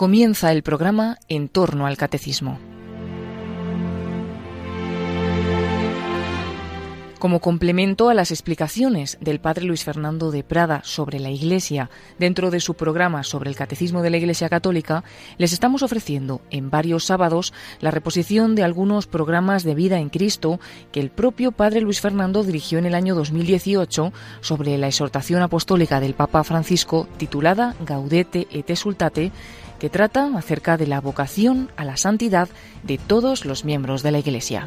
Comienza el programa En torno al Catecismo. Como complemento a las explicaciones del padre Luis Fernando de Prada sobre la Iglesia dentro de su programa sobre el Catecismo de la Iglesia Católica, les estamos ofreciendo en varios sábados la reposición de algunos programas de vida en Cristo que el propio padre Luis Fernando dirigió en el año 2018 sobre la exhortación apostólica del Papa Francisco titulada Gaudete et Exultate que trata acerca de la vocación a la santidad de todos los miembros de la Iglesia.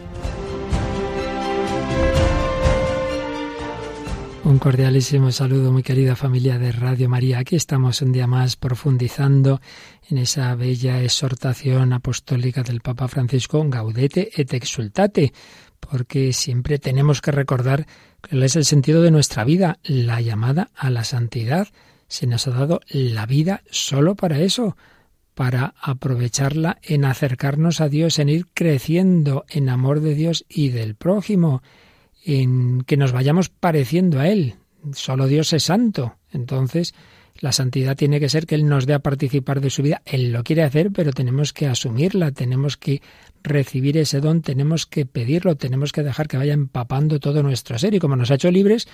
Un cordialísimo saludo, muy querida familia de Radio María. Aquí estamos un día más profundizando en esa bella exhortación apostólica del Papa Francisco, Gaudete et exultate, porque siempre tenemos que recordar cuál es el sentido de nuestra vida, la llamada a la santidad. Se nos ha dado la vida solo para eso, para aprovecharla en acercarnos a Dios, en ir creciendo en amor de Dios y del prójimo en que nos vayamos pareciendo a Él. Solo Dios es santo. Entonces, la santidad tiene que ser que Él nos dé a participar de su vida. Él lo quiere hacer, pero tenemos que asumirla, tenemos que recibir ese don, tenemos que pedirlo, tenemos que dejar que vaya empapando todo nuestro ser. Y como nos ha hecho libres,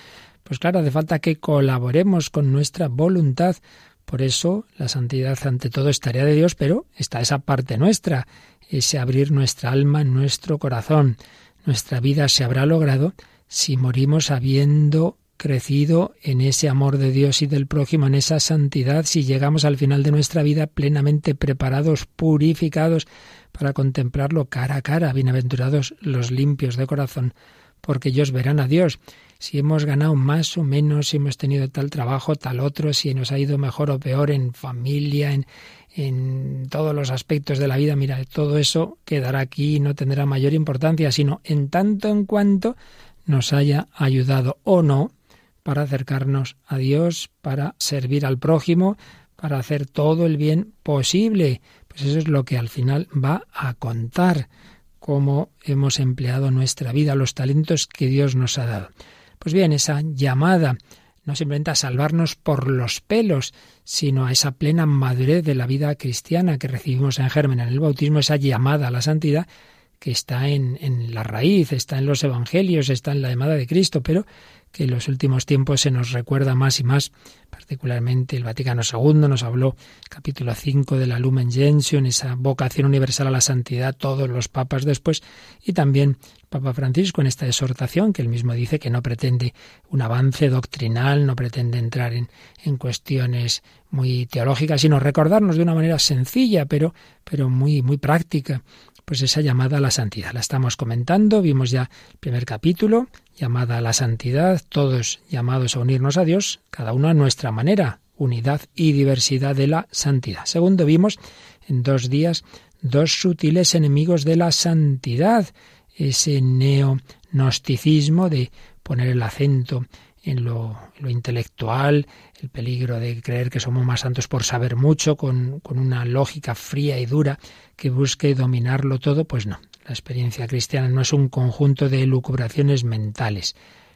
pues claro, hace falta que colaboremos con nuestra voluntad. Por eso la santidad ante todo es tarea de Dios, pero está esa parte nuestra, ese abrir nuestra alma, nuestro corazón. Nuestra vida se habrá logrado si morimos habiendo crecido en ese amor de Dios y del prójimo, en esa santidad, si llegamos al final de nuestra vida plenamente preparados, purificados para contemplarlo cara a cara, bienaventurados los limpios de corazón, porque ellos verán a Dios. Si hemos ganado más o menos, si hemos tenido tal trabajo, tal otro, si nos ha ido mejor o peor en familia, en, en todos los aspectos de la vida, mira, todo eso quedará aquí y no tendrá mayor importancia, sino en tanto en cuanto nos haya ayudado o no para acercarnos a Dios, para servir al prójimo, para hacer todo el bien posible. Pues eso es lo que al final va a contar, cómo hemos empleado nuestra vida, los talentos que Dios nos ha dado. Pues bien, esa llamada no simplemente a salvarnos por los pelos, sino a esa plena madurez de la vida cristiana que recibimos en germen en el bautismo, esa llamada a la santidad que está en, en la raíz, está en los evangelios, está en la llamada de Cristo, pero que en los últimos tiempos se nos recuerda más y más, particularmente el Vaticano II nos habló, capítulo 5 de la Lumen Gentium, esa vocación universal a la santidad, todos los papas después, y también Papa Francisco en esta exhortación, que él mismo dice que no pretende un avance doctrinal, no pretende entrar en, en cuestiones muy teológicas, sino recordarnos de una manera sencilla, pero, pero muy, muy práctica, pues esa llamada a la santidad. La estamos comentando, vimos ya el primer capítulo, llamada a la santidad, todos llamados a unirnos a Dios, cada uno a nuestra manera, unidad y diversidad de la santidad. Segundo, vimos en dos días dos sutiles enemigos de la santidad, ese neognosticismo de poner el acento en lo, intelectual, el peligro de creer que somos más santos por saber mucho, con, con una lógica fría y dura que busque dominarlo todo, pues no. La experiencia cristiana no es un conjunto de lucubraciones mentales,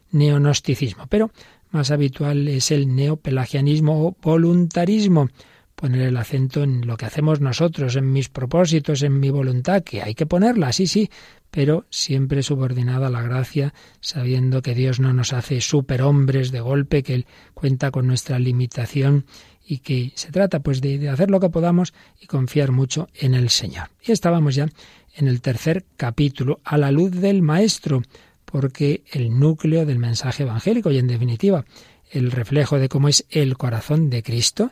neonosticismo, pero más habitual es el neopelagianismo o voluntarismo, poner el acento en lo que hacemos nosotros, en mis propósitos, en mi voluntad, que hay que ponerla, sí, sí, pero siempre subordinada a la gracia, sabiendo que Dios no nos hace superhombres de golpe, que Él cuenta con nuestra limitación y que se trata pues de, hacer lo que podamos y confiar mucho en el Señor. Y estábamos ya en el tercer capítulo, a la luz del Maestro, porque el núcleo del mensaje evangélico y en definitiva el reflejo de cómo es el corazón de Cristo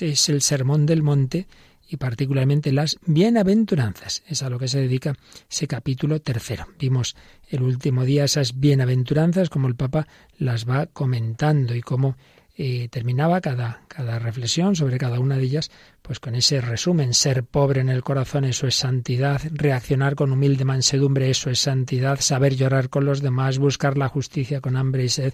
es el sermón del monte y particularmente las bienaventuranzas. Es a lo que se dedica ese capítulo tercero. Vimos el último día esas bienaventuranzas, como el Papa las va comentando y cómo y terminaba cada, cada reflexión sobre cada una de ellas, pues con ese resumen, ser pobre en el corazón, eso es santidad, reaccionar con humilde mansedumbre, eso es santidad, saber llorar con los demás, buscar la justicia con hambre y sed,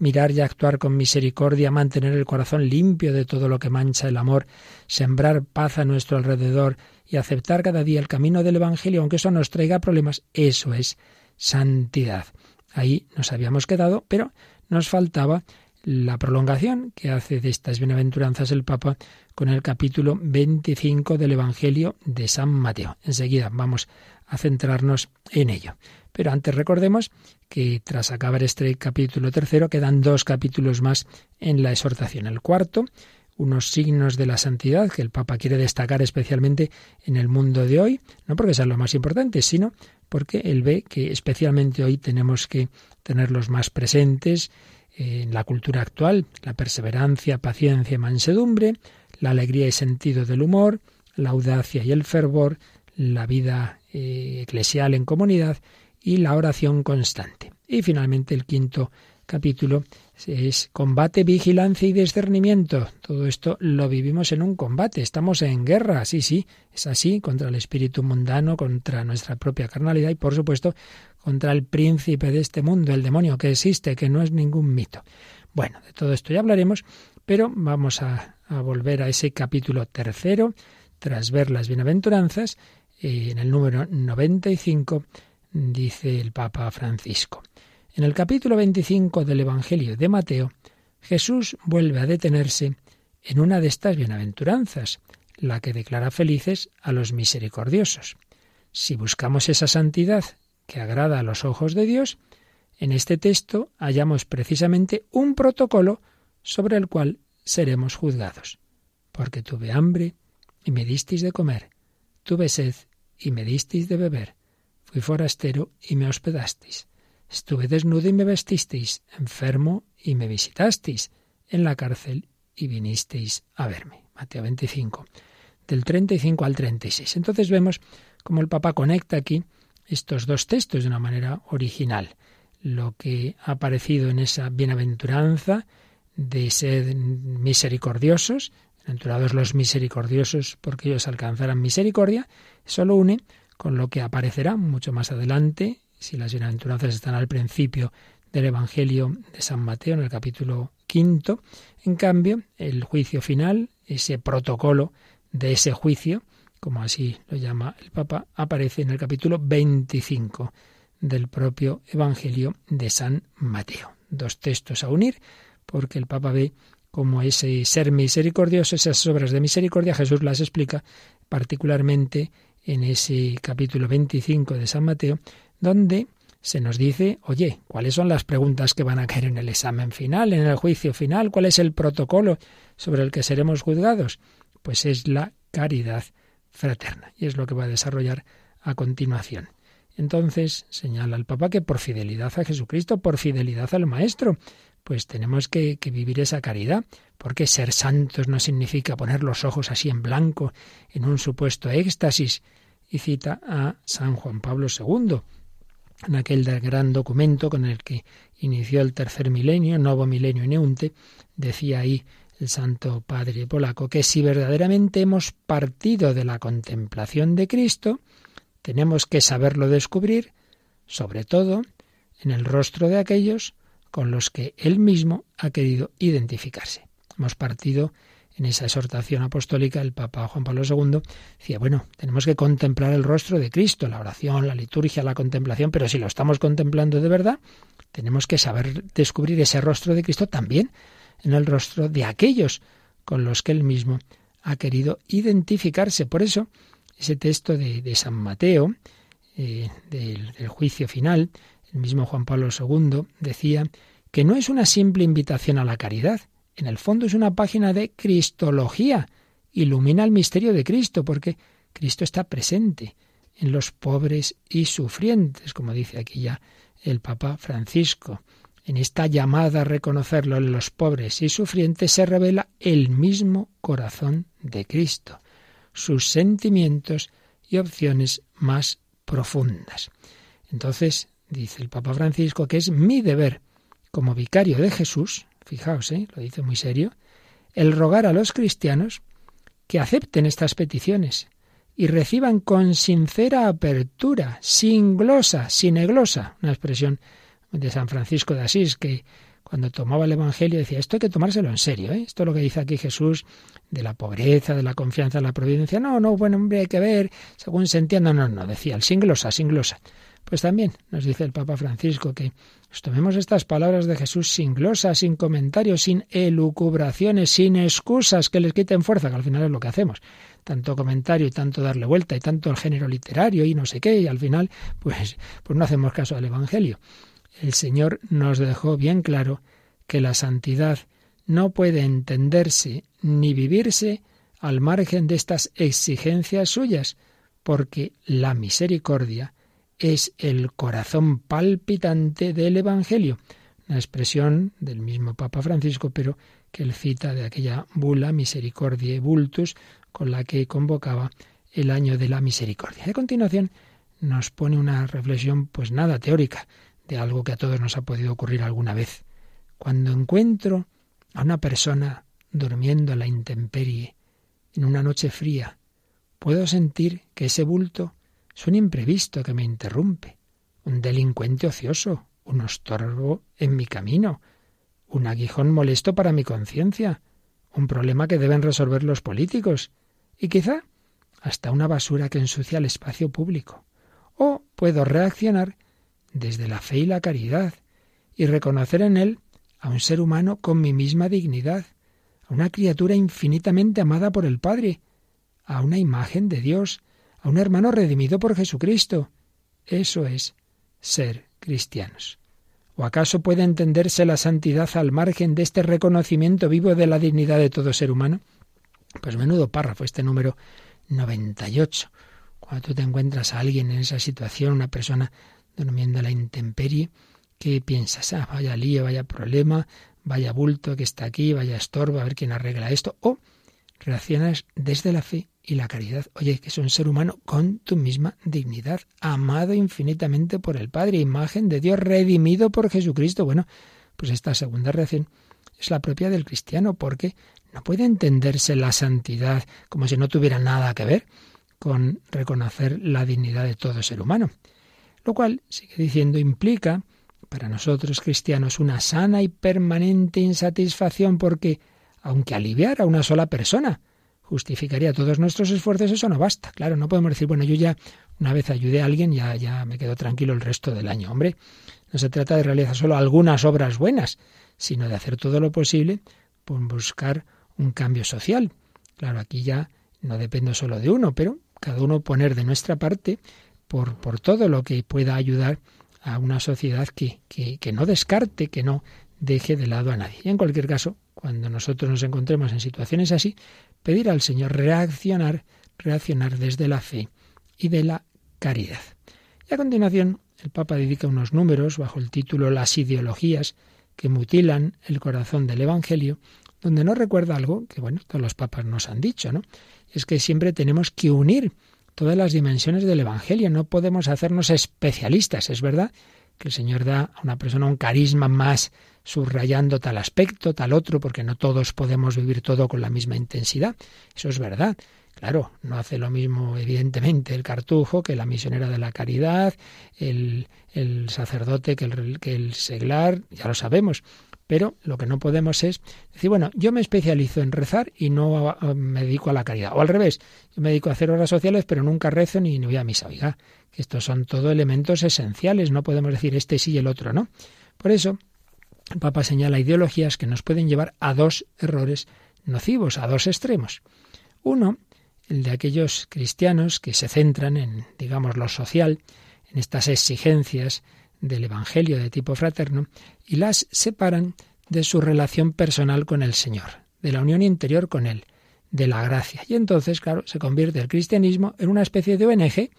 mirar y actuar con misericordia, mantener el corazón limpio de todo lo que mancha el amor, sembrar paz a nuestro alrededor y aceptar cada día el camino del Evangelio, aunque eso nos traiga problemas, eso es santidad. Ahí nos habíamos quedado, pero nos faltaba la prolongación que hace de estas bienaventuranzas el Papa con el capítulo 25 del Evangelio de San Mateo. Enseguida vamos a centrarnos en ello. Pero antes recordemos que tras acabar este capítulo tercero quedan dos capítulos más en la exhortación. El cuarto, unos signos de la santidad que el Papa quiere destacar especialmente en el mundo de hoy, no porque sea lo más importante, sino porque él ve que especialmente hoy tenemos que tenerlos más presentes en la cultura actual, la perseverancia, paciencia, mansedumbre, la alegría y sentido del humor, la audacia y el fervor, la vida eh, eclesial en comunidad y la oración constante. Y finalmente el quinto capítulo es combate, vigilancia y discernimiento. Todo esto lo vivimos en un combate, estamos en guerra, sí, sí, es así, contra el espíritu mundano, contra nuestra propia carnalidad y por supuesto contra el príncipe de este mundo, el demonio que existe, que no es ningún mito. Bueno, de todo esto ya hablaremos, pero vamos a, volver a ese capítulo tercero, tras ver las bienaventuranzas, eh, en el número 95 dice el Papa Francisco. En el capítulo 25 del Evangelio de Mateo, Jesús vuelve a detenerse en una de estas bienaventuranzas, la que declara felices a los misericordiosos. Si buscamos esa santidad que agrada a los ojos de Dios, en este texto hallamos precisamente un protocolo sobre el cual seremos juzgados. Porque tuve hambre y me disteis de comer, tuve sed y me disteis de beber, fui forastero y me hospedasteis, estuve desnudo y me vestisteis, enfermo y me visitasteis, en la cárcel y vinisteis a verme. Mateo 25, del 35 al 36. Entonces vemos cómo el Papa conecta aquí estos dos textos de una manera original. Lo que ha aparecido en esa bienaventuranza de ser misericordiosos, bienaventurados los misericordiosos porque ellos alcanzarán misericordia, solo une con lo que aparecerá mucho más adelante, si las bienaventuranzas están al principio del Evangelio de San Mateo, en el capítulo quinto. En cambio, el juicio final, ese protocolo de ese juicio, como así lo llama el Papa, aparece en el capítulo 25 del propio Evangelio de San Mateo. Dos textos a unir, porque el Papa ve como ese ser misericordioso, esas obras de misericordia, Jesús las explica particularmente en ese capítulo 25 de San Mateo, donde se nos dice, oye, ¿cuáles son las preguntas que van a caer en el examen final, en el juicio final? ¿Cuál es el protocolo sobre el que seremos juzgados? Pues es la caridad fraterna. Y es lo que va a desarrollar a continuación. Entonces señala el Papa que por fidelidad a Jesucristo, por fidelidad al Maestro, pues tenemos que, vivir esa caridad, porque ser santos no significa poner los ojos así en blanco en un supuesto éxtasis. Y cita a San Juan Pablo II, en aquel gran documento con el que inició el tercer milenio, Novo Milenio Neunte, decía ahí el Santo Padre polaco, que si verdaderamente hemos partido de la contemplación de Cristo, tenemos que saberlo descubrir, sobre todo en el rostro de aquellos con los que Él mismo ha querido identificarse. Hemos partido en esa exhortación apostólica, el Papa Juan Pablo II decía, bueno, tenemos que contemplar el rostro de Cristo, la oración, la liturgia, la contemplación, pero si lo estamos contemplando de verdad, tenemos que saber descubrir ese rostro de Cristo también en el rostro de aquellos con los que él mismo ha querido identificarse. Por eso, ese texto de, San Mateo, eh, del, del juicio final, el mismo Juan Pablo II decía que no es una simple invitación a la caridad, en el fondo es una página de Cristología, ilumina el misterio de Cristo, porque Cristo está presente en los pobres y sufrientes, como dice aquí ya el Papa Francisco. En esta llamada a reconocerlo en los pobres y sufrientes se revela el mismo corazón de Cristo, sus sentimientos y opciones más profundas. Entonces, dice el Papa Francisco, que es mi deber como vicario de Jesús, fijaos, ¿eh? lo dice muy serio, el rogar a los cristianos que acepten estas peticiones y reciban con sincera apertura, sin glosa, sin eglosa, una expresión de San Francisco de Asís, que cuando tomaba el Evangelio decía, esto hay que tomárselo en serio, ¿eh? esto es lo que dice aquí Jesús de la pobreza, de la confianza en la providencia. No, no, bueno, hombre, hay que ver, según se entienda, no, no, decía el sin glosa, sin glosa. Pues también nos dice el Papa Francisco que tomemos estas palabras de Jesús sin glosas, sin comentarios, sin elucubraciones, sin excusas que les quiten fuerza, que al final es lo que hacemos. Tanto comentario y tanto darle vuelta y tanto el género literario y no sé qué, y al final pues, pues no hacemos caso al Evangelio. El Señor nos dejó bien claro que la santidad no puede entenderse ni vivirse al margen de estas exigencias suyas, porque la misericordia es el corazón palpitante del Evangelio, una expresión del mismo Papa Francisco, pero que él cita de aquella bula Misericordiae Vultus con la que convocaba el año de la misericordia. A continuación nos pone una reflexión pues nada teórica de algo que a todos nos ha podido ocurrir alguna vez. Cuando encuentro a una persona durmiendo a la intemperie en una noche fría, puedo sentir que ese bulto es un imprevisto que me interrumpe, un delincuente ocioso, un estorbo en mi camino, un aguijón molesto para mi conciencia, un problema que deben resolver los políticos, y quizá hasta una basura que ensucia el espacio público. O puedo reaccionar desde la fe y la caridad, y reconocer en él a un ser humano con mi misma dignidad, a una criatura infinitamente amada por el Padre, a una imagen de Dios, a un hermano redimido por Jesucristo. Eso es ser cristianos. ¿O acaso puede entenderse la santidad al margen de este reconocimiento vivo de la dignidad de todo ser humano? Pues menudo párrafo este número 98. Cuando tú te encuentras a alguien en esa situación, una persona durmiendo a la intemperie, ¿qué piensas? Ah, vaya lío, vaya problema, vaya bulto que está aquí, vaya estorbo, a ver quién arregla esto. O reaccionas desde la fe y la caridad. Oye, que es un ser humano con tu misma dignidad, amado infinitamente por el Padre, imagen de Dios, redimido por Jesucristo. Bueno, pues esta segunda reacción es la propia del cristiano, porque no puede entenderse la santidad como si no tuviera nada que ver con reconocer la dignidad de todo ser humano. Lo cual, sigue diciendo, implica para nosotros cristianos una sana y permanente insatisfacción porque, aunque aliviar a una sola persona, justificaría todos nuestros esfuerzos, eso no basta. Claro, no podemos decir, bueno, yo ya una vez ayudé a alguien, ya, ya me quedo tranquilo el resto del año. Hombre, no se trata de realizar solo algunas obras buenas, sino de hacer todo lo posible por buscar un cambio social. Claro, aquí ya no dependo solo de uno, pero cada uno poner de nuestra parte por, todo lo que pueda ayudar a una sociedad que, que, que no descarte, que no deje de lado a nadie. Y en cualquier caso, cuando nosotros nos encontremos en situaciones así, pedir al Señor reaccionar, reaccionar desde la fe y de la caridad. Y a continuación, el Papa dedica unos números bajo el título Las ideologías que mutilan el corazón del Evangelio, donde nos recuerda algo que, bueno, todos los papas nos han dicho, ¿no? Es que siempre tenemos que unir todas las dimensiones del Evangelio, no podemos hacernos especialistas, es verdad que el Señor da a una persona un carisma más subrayando tal aspecto, tal otro, porque no todos podemos vivir todo con la misma intensidad. Eso es verdad. Claro, no hace lo mismo, evidentemente, el cartujo que la misionera de la caridad, el, el sacerdote que el, que el seglar, ya lo sabemos. Pero lo que no podemos es decir, bueno, yo me especializo en rezar y no me dedico a la caridad. O al revés, yo me dedico a hacer horas sociales, pero nunca rezo ni, ni voy a misa. Oiga, que estos son todos elementos esenciales, no podemos decir este sí y el otro no. Por eso, el Papa señala ideologías que nos pueden llevar a dos errores nocivos, a dos extremos. Uno, el de aquellos cristianos que se centran en, digamos, lo social, en estas exigencias del Evangelio de tipo fraterno, y las separan de su relación personal con el Señor, de la unión interior con Él, de la gracia. Y entonces, claro, se convierte el cristianismo en una especie de ONG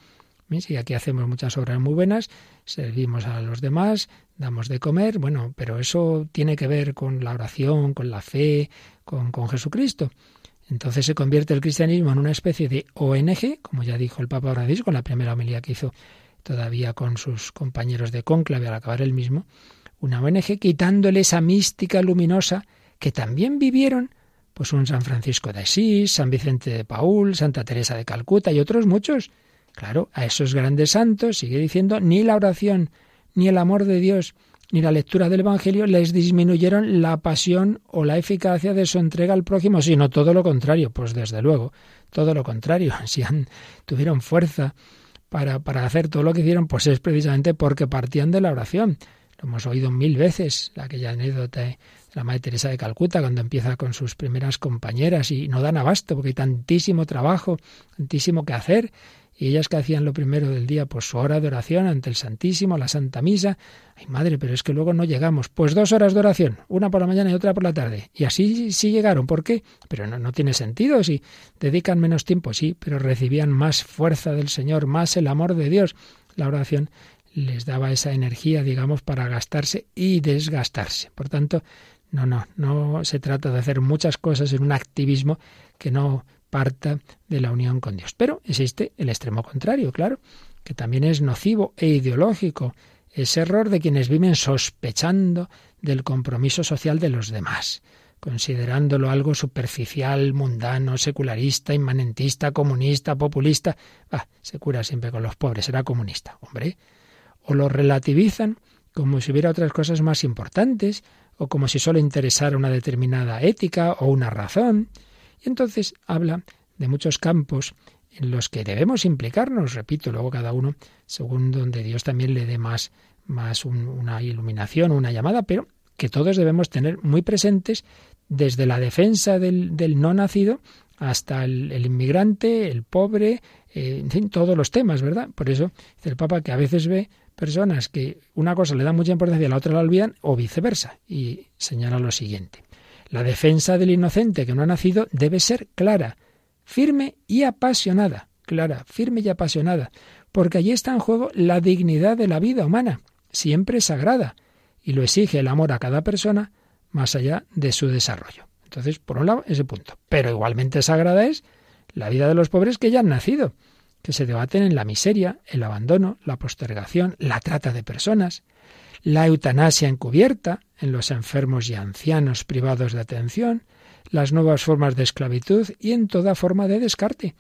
y aquí hacemos muchas obras muy buenas, servimos a los demás, damos de comer, bueno, pero eso tiene que ver con la oración, con la fe, con, con Jesucristo. Entonces se convierte el cristianismo en una especie de ONG, como ya dijo el Papa Francisco en la primera homilía que hizo todavía con sus compañeros de cónclave al acabar el mismo, una ONG quitándole esa mística luminosa que también vivieron pues un San Francisco de Asís, San Vicente de Paul, Santa Teresa de Calcuta y otros muchos Claro, a esos grandes santos, sigue diciendo, ni la oración, ni el amor de Dios, ni la lectura del Evangelio les disminuyeron la pasión o la eficacia de su entrega al prójimo, sino todo lo contrario. Pues desde luego, todo lo contrario. Si tuvieron fuerza para, para hacer todo lo que hicieron, pues es precisamente porque partían de la oración. Lo hemos oído mil veces, aquella anécdota de la Madre Teresa de Calcuta, cuando empieza con sus primeras compañeras y no dan abasto porque hay tantísimo trabajo, tantísimo que hacer. Y ellas que hacían lo primero del día, pues su hora de oración ante el Santísimo, la Santa Misa. Ay, madre, pero es que luego no llegamos. Pues dos horas de oración, una por la mañana y otra por la tarde. Y así sí llegaron. ¿Por qué? Pero no, no tiene sentido. Si dedican menos tiempo, sí, pero recibían más fuerza del Señor, más el amor de Dios. La oración les daba esa energía, digamos, para gastarse y desgastarse. Por tanto, no, no, no se trata de hacer muchas cosas en un activismo que no parta de la unión con Dios. Pero existe el extremo contrario, claro, que también es nocivo e ideológico, ese error de quienes viven sospechando del compromiso social de los demás, considerándolo algo superficial, mundano, secularista, inmanentista, comunista, populista. Ah, se cura siempre con los pobres, será comunista, hombre. O lo relativizan como si hubiera otras cosas más importantes, o como si solo interesara una determinada ética o una razón. Entonces habla de muchos campos en los que debemos implicarnos, repito, luego cada uno según donde Dios también le dé más, más una iluminación, una llamada, pero que todos debemos tener muy presentes desde la defensa del, del no nacido hasta el, inmigrante, el pobre, eh, en fin, todos los temas, ¿verdad? Por eso dice el Papa que a veces ve personas que una cosa le da mucha importancia y la otra la olvidan, o viceversa, y señala lo siguiente. La defensa del inocente que no ha nacido debe ser clara, firme y apasionada. Clara, firme y apasionada, porque allí está en juego la dignidad de la vida humana, siempre sagrada, y lo exige el amor a cada persona más allá de su desarrollo. Entonces, por un lado, ese punto. Pero igualmente sagrada es la vida de los pobres que ya han nacido que se debaten en la miseria, el abandono, la postergación, la trata de personas, la eutanasia encubierta en los enfermos y ancianos privados de atención, las nuevas formas de esclavitud y en toda forma de descarte.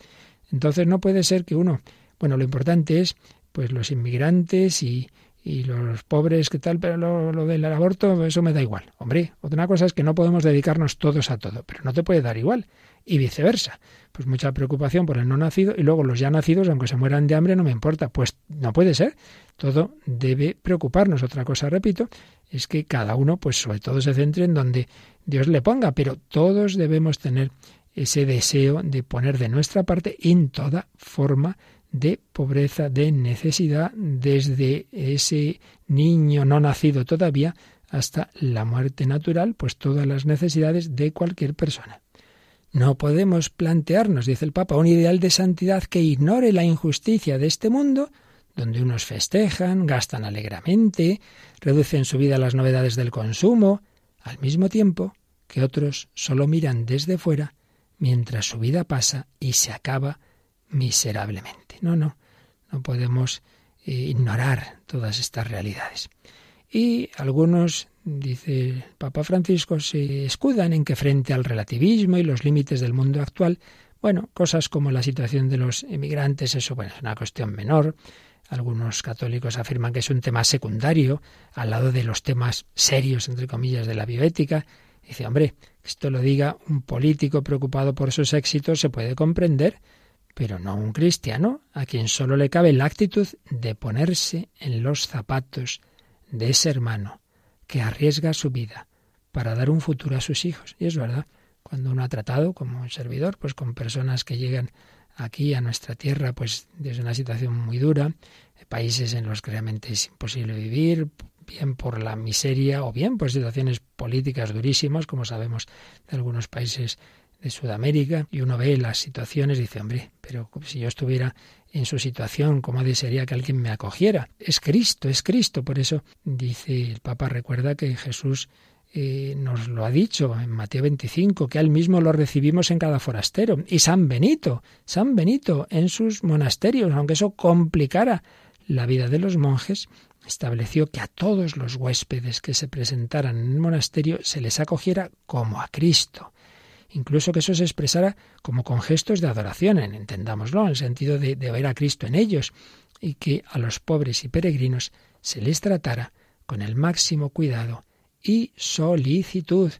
Entonces no puede ser que uno, bueno, lo importante es pues los inmigrantes y, y los pobres, ¿qué tal? Pero lo, lo, del aborto, eso me da igual. Hombre, otra cosa es que no podemos dedicarnos todos a todo, pero no te puede dar igual. Y viceversa pues mucha preocupación por el no nacido y luego los ya nacidos, aunque se mueran de hambre, no me importa. Pues no puede ser. Todo debe preocuparnos. Otra cosa, repito, es que cada uno, pues sobre todo se centre en donde Dios le ponga, pero todos debemos tener ese deseo de poner de nuestra parte en toda forma de pobreza, de necesidad, desde ese niño no nacido todavía hasta la muerte natural, pues todas las necesidades de cualquier persona. No podemos plantearnos, dice el Papa, un ideal de santidad que ignore la injusticia de este mundo, donde unos festejan, gastan alegremente, reducen su vida a las novedades del consumo, al mismo tiempo que otros solo miran desde fuera mientras su vida pasa y se acaba miserablemente. No, no, no podemos eh, ignorar todas estas realidades. Y algunos dice Papa Francisco, se escudan en que frente al relativismo y los límites del mundo actual, bueno, cosas como la situación de los emigrantes, eso bueno, es una cuestión menor. Algunos católicos afirman que es un tema secundario al lado de los temas serios, entre comillas, de la bioética. Dice, hombre, esto lo diga un político preocupado por sus éxitos se puede comprender, pero no un cristiano a quien solo le cabe la actitud de ponerse en los zapatos de ese hermano que arriesga su vida para dar un futuro a sus hijos. Y es verdad, cuando uno ha tratado como servidor, pues con personas que llegan aquí a nuestra tierra, pues desde una situación muy dura, países en los que realmente es imposible vivir, bien por la miseria o bien por situaciones políticas durísimas, como sabemos de algunos países de Sudamérica, y uno ve las situaciones y dice, hombre, pero si yo estuviera en su situación, cómo desearía que alguien me acogiera. Es Cristo, es Cristo. Por eso dice el Papa, recuerda que Jesús eh, nos lo ha dicho en Mateo 25, que él mismo lo recibimos en cada forastero. Y San Benito, San Benito en sus monasterios, aunque eso complicara la vida de los monjes, estableció que a todos los huéspedes que se presentaran en el monasterio se les acogiera como a Cristo incluso que eso se expresara como con gestos de adoración, entendámoslo, en el sentido de, de ver a Cristo en ellos, y que a los pobres y peregrinos se les tratara con el máximo cuidado y solicitud.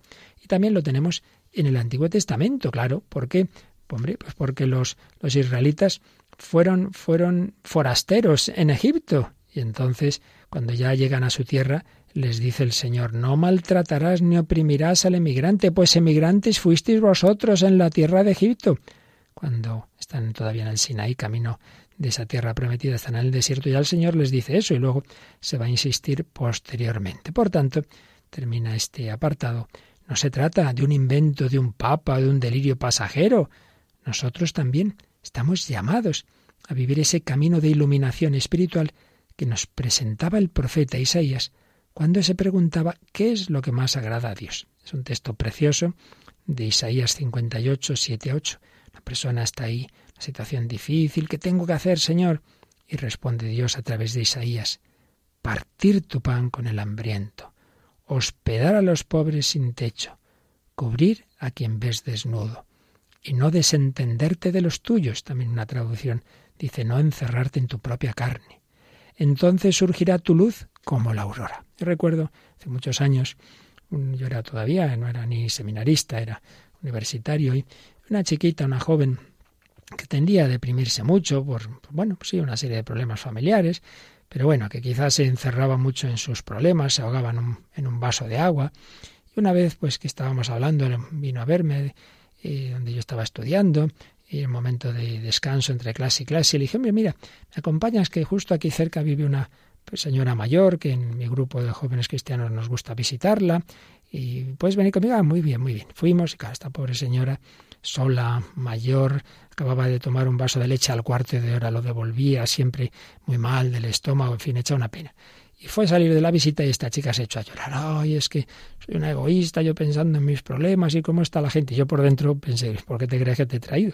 Y también lo tenemos en el Antiguo Testamento, claro. ¿Por qué? Hombre, pues porque los, los israelitas fueron, fueron forasteros en Egipto. Y entonces, cuando ya llegan a su tierra, les dice el Señor, no maltratarás ni oprimirás al emigrante, pues emigrantes fuisteis vosotros en la tierra de Egipto. Cuando están todavía en el Sinaí, camino de esa tierra prometida, están en el desierto, ya el Señor les dice eso y luego se va a insistir posteriormente. Por tanto, termina este apartado. No se trata de un invento de un papa, de un delirio pasajero. Nosotros también estamos llamados a vivir ese camino de iluminación espiritual que nos presentaba el profeta Isaías cuando se preguntaba qué es lo que más agrada a Dios. Es un texto precioso de Isaías 58, 7, 8. La persona está ahí, una situación difícil, ¿qué tengo que hacer, Señor? Y responde Dios a través de Isaías, partir tu pan con el hambriento, hospedar a los pobres sin techo, cubrir a quien ves desnudo, y no desentenderte de los tuyos. También una traducción dice no encerrarte en tu propia carne. Entonces surgirá tu luz como la aurora. Yo recuerdo hace muchos años, yo era todavía, no era ni seminarista, era universitario, y una chiquita, una joven, que tendía a deprimirse mucho por, bueno, pues sí, una serie de problemas familiares, pero bueno, que quizás se encerraba mucho en sus problemas, se ahogaba en un, vaso de agua. Y una vez, pues que estábamos hablando, vino a verme, eh, donde yo estaba estudiando, y en momento de descanso entre clase y clase, le dije, mira, me acompañas que justo aquí cerca vive una pues, señora mayor que en mi grupo de jóvenes cristianos nos gusta visitarla y puedes venir conmigo. Ah, muy bien, muy bien. Fuimos y claro, esta pobre señora sola, mayor, acababa de tomar un vaso de leche al cuarto de hora, lo devolvía siempre muy mal del estómago, en fin, echa una pena. Y fue a salir de la visita y esta chica se echó a llorar. Ay, es que soy una egoísta, yo pensando en mis problemas y cómo está la gente. Yo por dentro pensé, ¿por qué te crees que te he traído?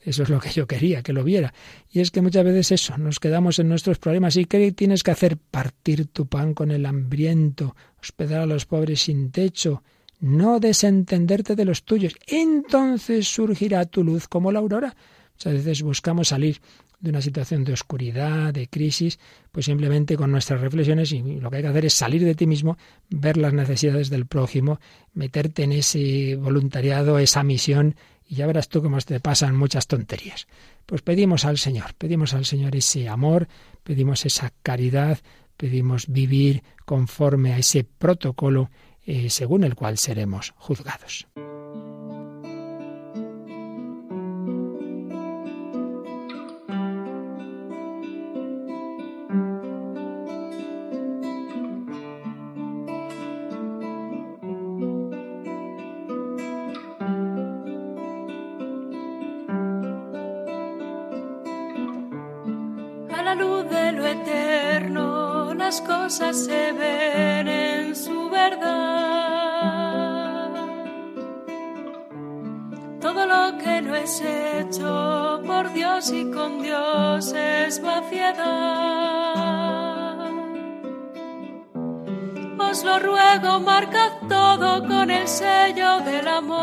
Eso es lo que yo quería, que lo viera. Y es que muchas veces eso, nos quedamos en nuestros problemas. ¿Y qué tienes que hacer? Partir tu pan con el hambriento, hospedar a los pobres sin techo, no desentenderte de los tuyos. Entonces surgirá tu luz como la aurora. Muchas veces buscamos salir de una situación de oscuridad, de crisis, pues simplemente con nuestras reflexiones y lo que hay que hacer es salir de ti mismo, ver las necesidades del prójimo, meterte en ese voluntariado, esa misión, y ya verás tú cómo te pasan muchas tonterías. Pues pedimos al Señor, pedimos al Señor ese amor, pedimos esa caridad, pedimos vivir conforme a ese protocolo eh, según el cual seremos juzgados. Marcad todo con el sello del amor.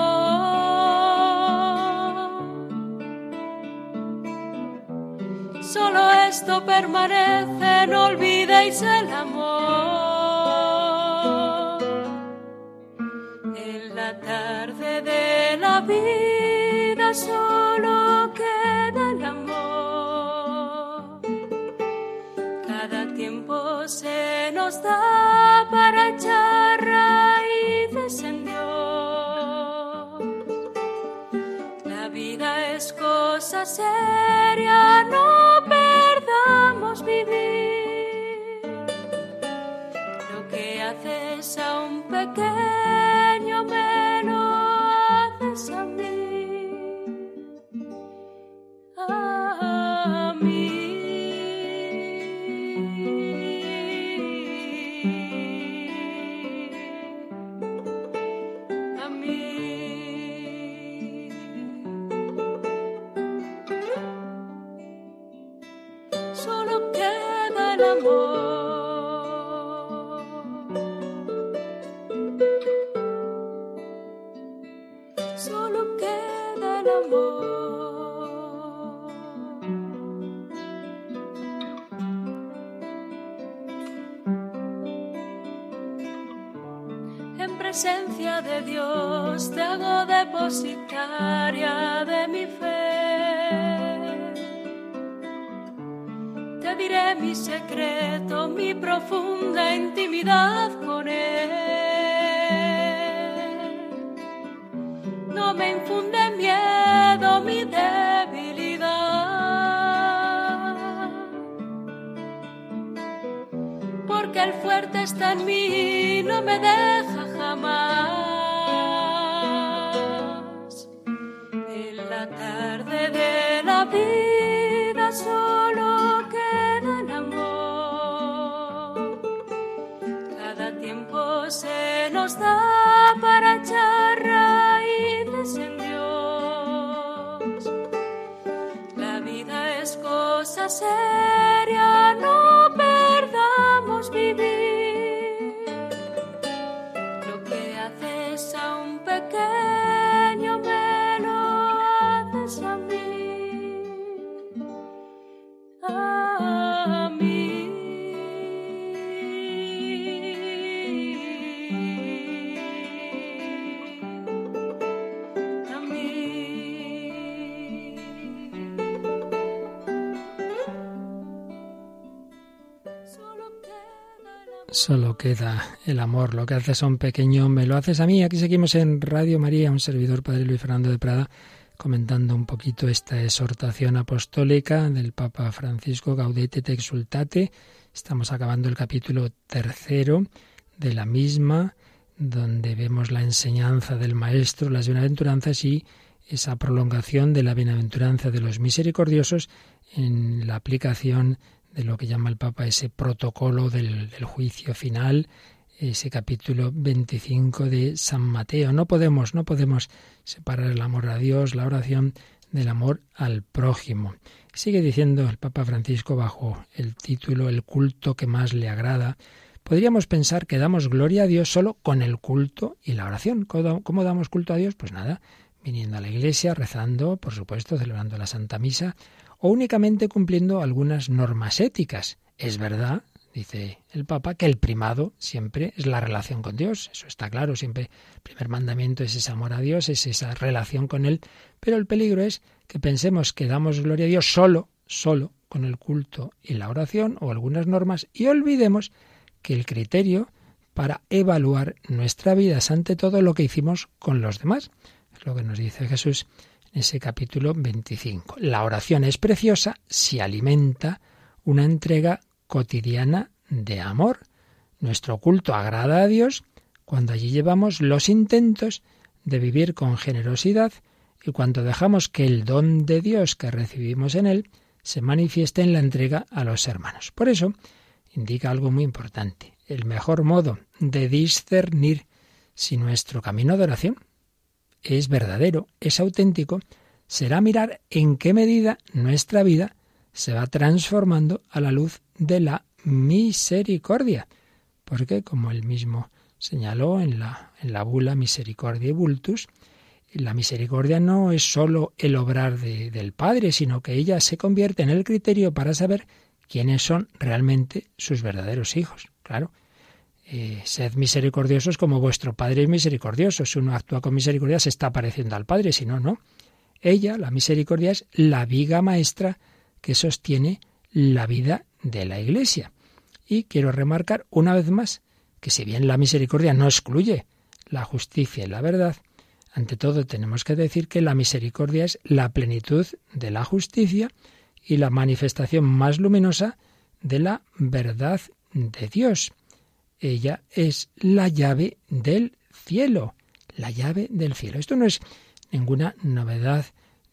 Solo esto permanece, no olvidéis el amor. En la tarde de la vida solo queda el amor. Cada tiempo se nos da para echar seria, no amor. Está en mí, no me deja Solo queda el amor. Lo que haces a un pequeño me lo haces a mí. Aquí seguimos en Radio María, un servidor, Padre Luis Fernando de Prada, comentando un poquito esta exhortación apostólica del Papa Francisco Gaudete te exultate. Estamos acabando el capítulo tercero de la misma, donde vemos la enseñanza del Maestro, las bienaventuranzas y esa prolongación de la bienaventuranza de los misericordiosos en la aplicación de lo que llama el Papa ese protocolo del, juicio final, ese capítulo 25 de San Mateo. No podemos, no podemos separar el amor a Dios, la oración, del amor al prójimo. Sigue diciendo el Papa Francisco bajo el título El culto que más le agrada. Podríamos pensar que damos gloria a Dios solo con el culto y la oración. ¿Cómo cómo damos culto a Dios? Pues nada, viniendo a la iglesia, rezando, por supuesto, celebrando la Santa Misa, o únicamente cumpliendo algunas normas éticas. Es verdad, dice el Papa, que el primado siempre es la relación con Dios. Eso está claro, siempre el primer mandamiento es ese amor a Dios, es esa relación con Él. Pero el peligro es que pensemos que damos gloria a Dios solo, solo con el culto y la oración o algunas normas y olvidemos que el criterio para evaluar nuestra vida es ante todo lo que hicimos con los demás. Es lo que nos dice Jesús ese capítulo 25. La oración es preciosa si alimenta una entrega cotidiana de amor. Nuestro culto agrada a Dios cuando allí llevamos los intentos de vivir con generosidad y cuando dejamos que el don de Dios que recibimos en él se manifieste en la entrega a los hermanos. Por eso, indica algo muy importante. El mejor modo de discernir si nuestro camino de oración es verdadero, es auténtico, será mirar en qué medida nuestra vida se va transformando a la luz de la misericordia. Porque, como él mismo señaló en la, en la bula Misericordia Vultus, la misericordia no es sólo el obrar de- del Padre, sino que ella se convierte en el criterio para saber quiénes son realmente sus verdaderos hijos. Claro, eh, sed misericordiosos como vuestro Padre es misericordioso. Si uno actúa con misericordia, se está pareciendo al Padre, si no, no. Ella, la misericordia, es la viga maestra que sostiene la vida de la Iglesia. Y quiero remarcar una vez más que si bien la misericordia no excluye la justicia y la verdad, ante todo tenemos que decir que la misericordia es la plenitud de la justicia y la manifestación más luminosa de la verdad de Dios. Ella es la llave del cielo, la llave del cielo. Esto no es ninguna novedad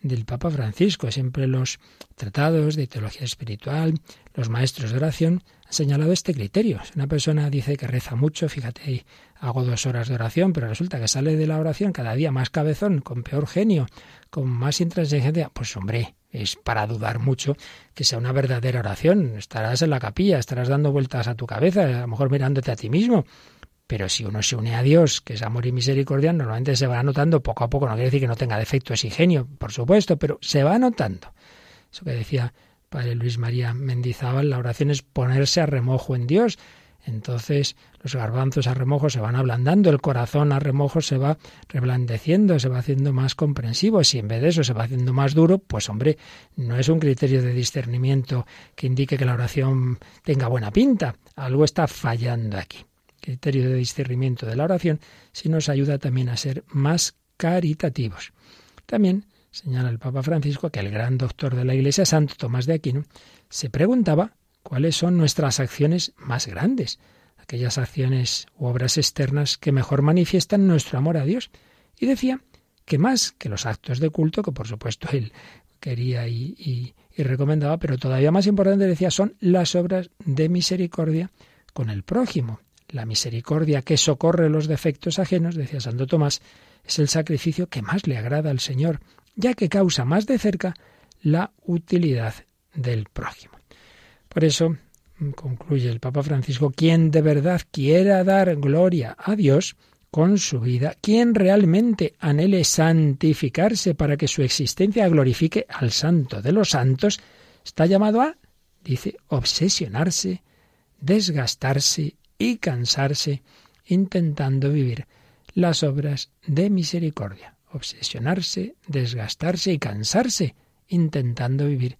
del Papa Francisco. Siempre los tratados de teología espiritual, los maestros de oración han señalado este criterio. Si una persona dice que reza mucho, fíjate, hago dos horas de oración, pero resulta que sale de la oración cada día más cabezón, con peor genio, con más intransigencia, pues hombre, es para dudar mucho que sea una verdadera oración. Estarás en la capilla, estarás dando vueltas a tu cabeza, a lo mejor mirándote a ti mismo. Pero si uno se une a Dios, que es amor y misericordia, normalmente se va notando poco a poco. No quiere decir que no tenga defectos y genio, por supuesto, pero se va notando. Eso que decía Padre Luis María Mendizábal, la oración es ponerse a remojo en Dios. Entonces los garbanzos a remojo se van ablandando, el corazón a remojo se va reblandeciendo, se va haciendo más comprensivo. Si en vez de eso se va haciendo más duro, pues hombre, no es un criterio de discernimiento que indique que la oración tenga buena pinta. Algo está fallando aquí. criterio de discernimiento de la oración si nos ayuda también a ser más caritativos. También señala el Papa Francisco que el gran doctor de la Iglesia, Santo Tomás de Aquino, se preguntaba cuáles son nuestras acciones más grandes, aquellas acciones u obras externas que mejor manifiestan nuestro amor a Dios. Y decía que más que los actos de culto, que por supuesto él quería y, recomendaba, pero todavía más importante decía son las obras de misericordia con el prójimo. La misericordia que socorre los defectos ajenos, decía Santo Tomás, es el sacrificio que más le agrada al Señor, ya que causa más de cerca la utilidad del prójimo. Por eso, concluye el Papa Francisco, quien de verdad quiera dar gloria a Dios con su vida, quien realmente anhele santificarse para que su existencia glorifique al santo de los santos, está llamado a, dice, obsesionarse, desgastarse y cansarse intentando vivir las obras de misericordia. Obsesionarse, desgastarse y cansarse intentando vivir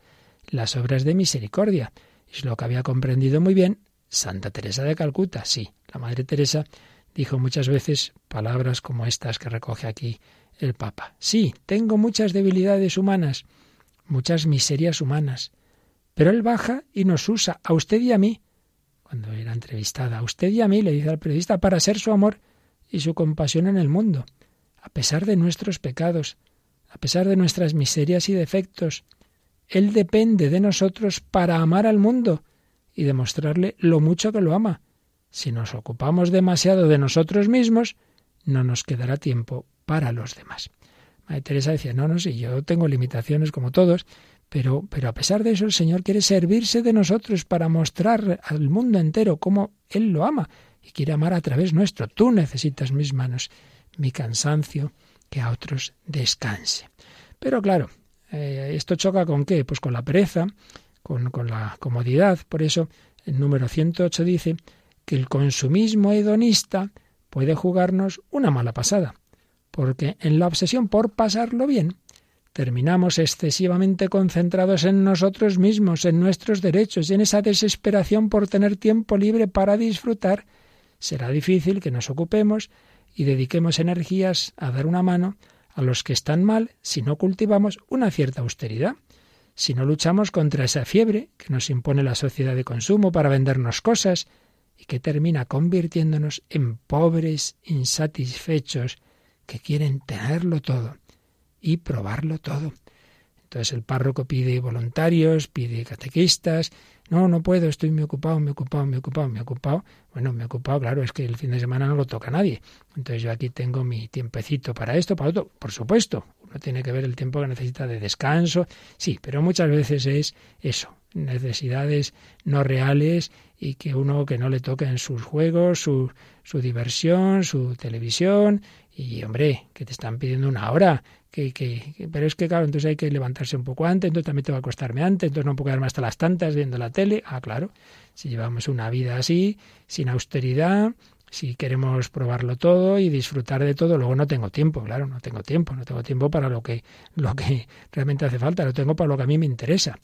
las obras de misericordia. Es lo que había comprendido muy bien Santa Teresa de Calcuta. Sí, la Madre Teresa dijo muchas veces palabras como estas que recoge aquí el Papa. Sí, tengo muchas debilidades humanas, muchas miserias humanas, pero Él baja y nos usa, a usted y a mí, cuando era entrevistada, a usted y a mí, le dice al periodista, para ser su amor y su compasión en el mundo, a pesar de nuestros pecados, a pesar de nuestras miserias y defectos, él depende de nosotros para amar al mundo y demostrarle lo mucho que lo ama. Si nos ocupamos demasiado de nosotros mismos, no nos quedará tiempo para los demás. María Teresa decía, no, no, sí, yo tengo limitaciones como todos, pero, pero a pesar de eso el Señor quiere servirse de nosotros para mostrar al mundo entero cómo Él lo ama y quiere amar a través nuestro. Tú necesitas mis manos, mi cansancio, que a otros descanse. Pero claro, eh, ¿Esto choca con qué? Pues con la pereza, con, con la comodidad. Por eso el número 108 dice que el consumismo hedonista puede jugarnos una mala pasada, porque en la obsesión por pasarlo bien, terminamos excesivamente concentrados en nosotros mismos, en nuestros derechos y en esa desesperación por tener tiempo libre para disfrutar, será difícil que nos ocupemos y dediquemos energías a dar una mano a los que están mal si no cultivamos una cierta austeridad, si no luchamos contra esa fiebre que nos impone la sociedad de consumo para vendernos cosas y que termina convirtiéndonos en pobres insatisfechos que quieren tenerlo todo y probarlo todo. Entonces el párroco pide voluntarios, pide catequistas, no, no puedo, estoy muy ocupado, muy ocupado, muy ocupado, muy ocupado. Bueno, me ocupado, claro, es que el fin de semana no lo toca nadie. Entonces yo aquí tengo mi tiempecito para esto, para otro. Por supuesto, uno tiene que ver el tiempo que necesita de descanso. Sí, pero muchas veces es eso, necesidades no reales y que uno que no le toque en sus juegos, su, su diversión, su televisión. Y hombre, que te están pidiendo una hora, que, pero es que claro, entonces hay que levantarse un poco antes, entonces también tengo que acostarme antes, entonces no puedo quedarme hasta las tantas viendo la tele. Ah, claro, si llevamos una vida así, sin austeridad, si queremos probarlo todo y disfrutar de todo, luego no tengo tiempo, claro, no tengo tiempo, no tengo tiempo para lo que, lo que realmente hace falta, lo tengo para lo que a mí me interesa.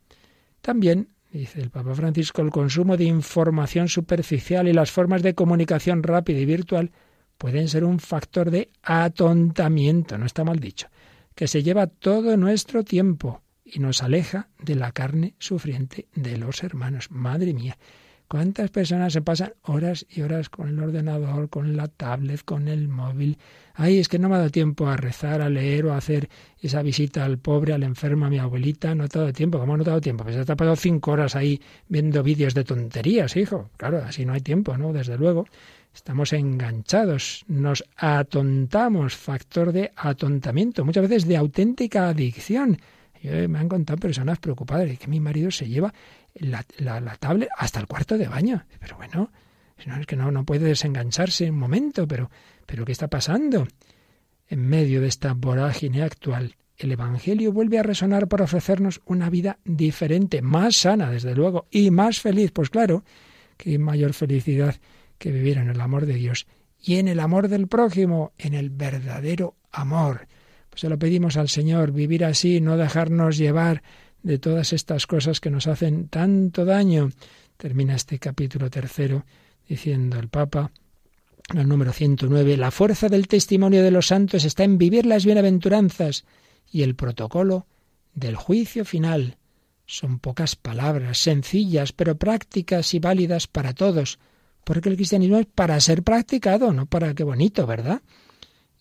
También, dice el Papa Francisco, el consumo de información superficial y las formas de comunicación rápida y virtual pueden ser un factor de atontamiento, no está mal dicho que se lleva todo nuestro tiempo y nos aleja de la carne sufriente de los hermanos. Madre mía, ¿cuántas personas se pasan horas y horas con el ordenador, con la tablet, con el móvil? Ay, es que no me ha dado tiempo a rezar, a leer o a hacer esa visita al pobre, al enfermo, a mi abuelita. No ha dado tiempo. ¿Cómo no ha dado tiempo? Pues te ha pasado cinco horas ahí viendo vídeos de tonterías, hijo. Claro, así no hay tiempo, ¿no? Desde luego. Estamos enganchados, nos atontamos, factor de atontamiento, muchas veces de auténtica adicción. Yo, me han contado personas preocupadas de que mi marido se lleva la, la, tablet hasta el cuarto de baño. Pero bueno, es que no, no puede desengancharse un momento, pero, pero ¿qué está pasando? En medio de esta vorágine actual, el Evangelio vuelve a resonar para ofrecernos una vida diferente, más sana, desde luego, y más feliz. Pues claro, qué mayor felicidad que vivir en el amor de Dios y en el amor del prójimo, en el verdadero amor. Pues se lo pedimos al Señor, vivir así, no dejarnos llevar de todas estas cosas que nos hacen tanto daño. Termina este capítulo tercero diciendo el Papa, en el número 109, la fuerza del testimonio de los santos está en vivir las bienaventuranzas y el protocolo del juicio final. Son pocas palabras, sencillas, pero prácticas y válidas para todos, porque el cristianismo es para ser practicado, no para qué bonito, ¿verdad?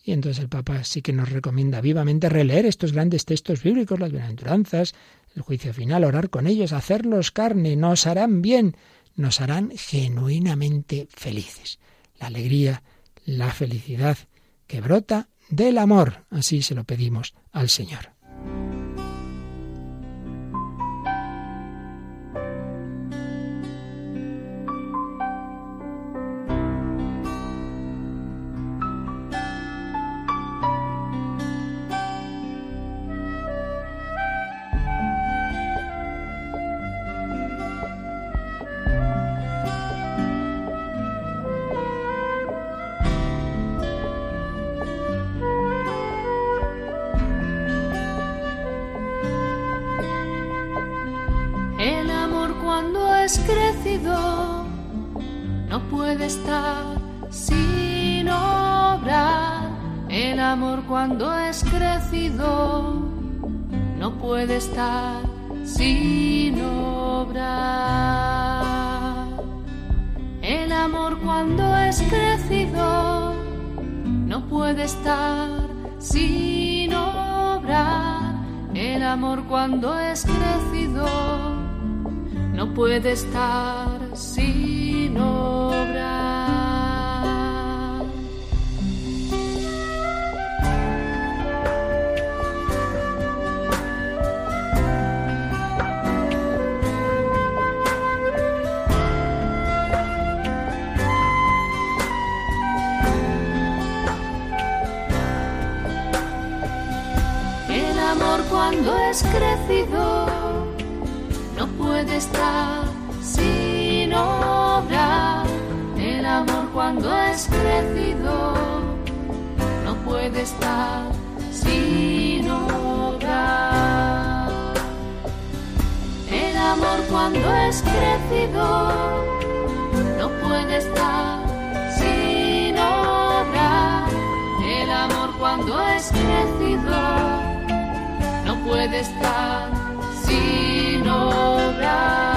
Y entonces el Papa sí que nos recomienda vivamente releer estos grandes textos bíblicos, las bienaventuranzas, el juicio final, orar con ellos, hacerlos carne, nos harán bien, nos harán genuinamente felices. La alegría, la felicidad que brota del amor, así se lo pedimos al Señor. No puede estar sin obrar. El amor cuando es crecido no puede estar sin obrar. El amor cuando es crecido no puede estar sin obrar. Crecido no puede estar sin obrar. El amor cuando es crecido no puede estar sin obrar. El amor cuando es crecido no puede estar sin obrar. El amor cuando es crecido puede estar sin obrar.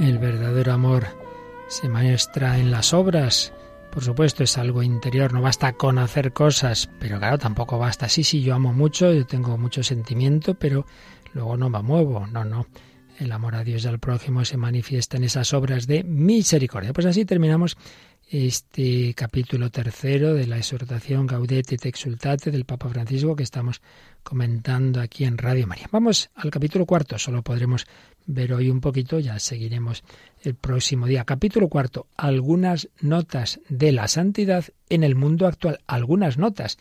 El verdadero amor se maestra en las obras. Por supuesto, es algo interior, no basta con hacer cosas, pero claro, tampoco basta. Sí, sí, yo amo mucho, yo tengo mucho sentimiento, pero luego no me muevo. No, no. El amor a Dios y al prójimo se manifiesta en esas obras de misericordia. Pues así terminamos este capítulo tercero de la exhortación Gaudete et Exultate del Papa Francisco que estamos comentando aquí en Radio María. Vamos al capítulo cuarto, solo podremos ver hoy un poquito, ya seguiremos el próximo día. Capítulo cuarto, algunas notas de la santidad en el mundo actual, algunas notas.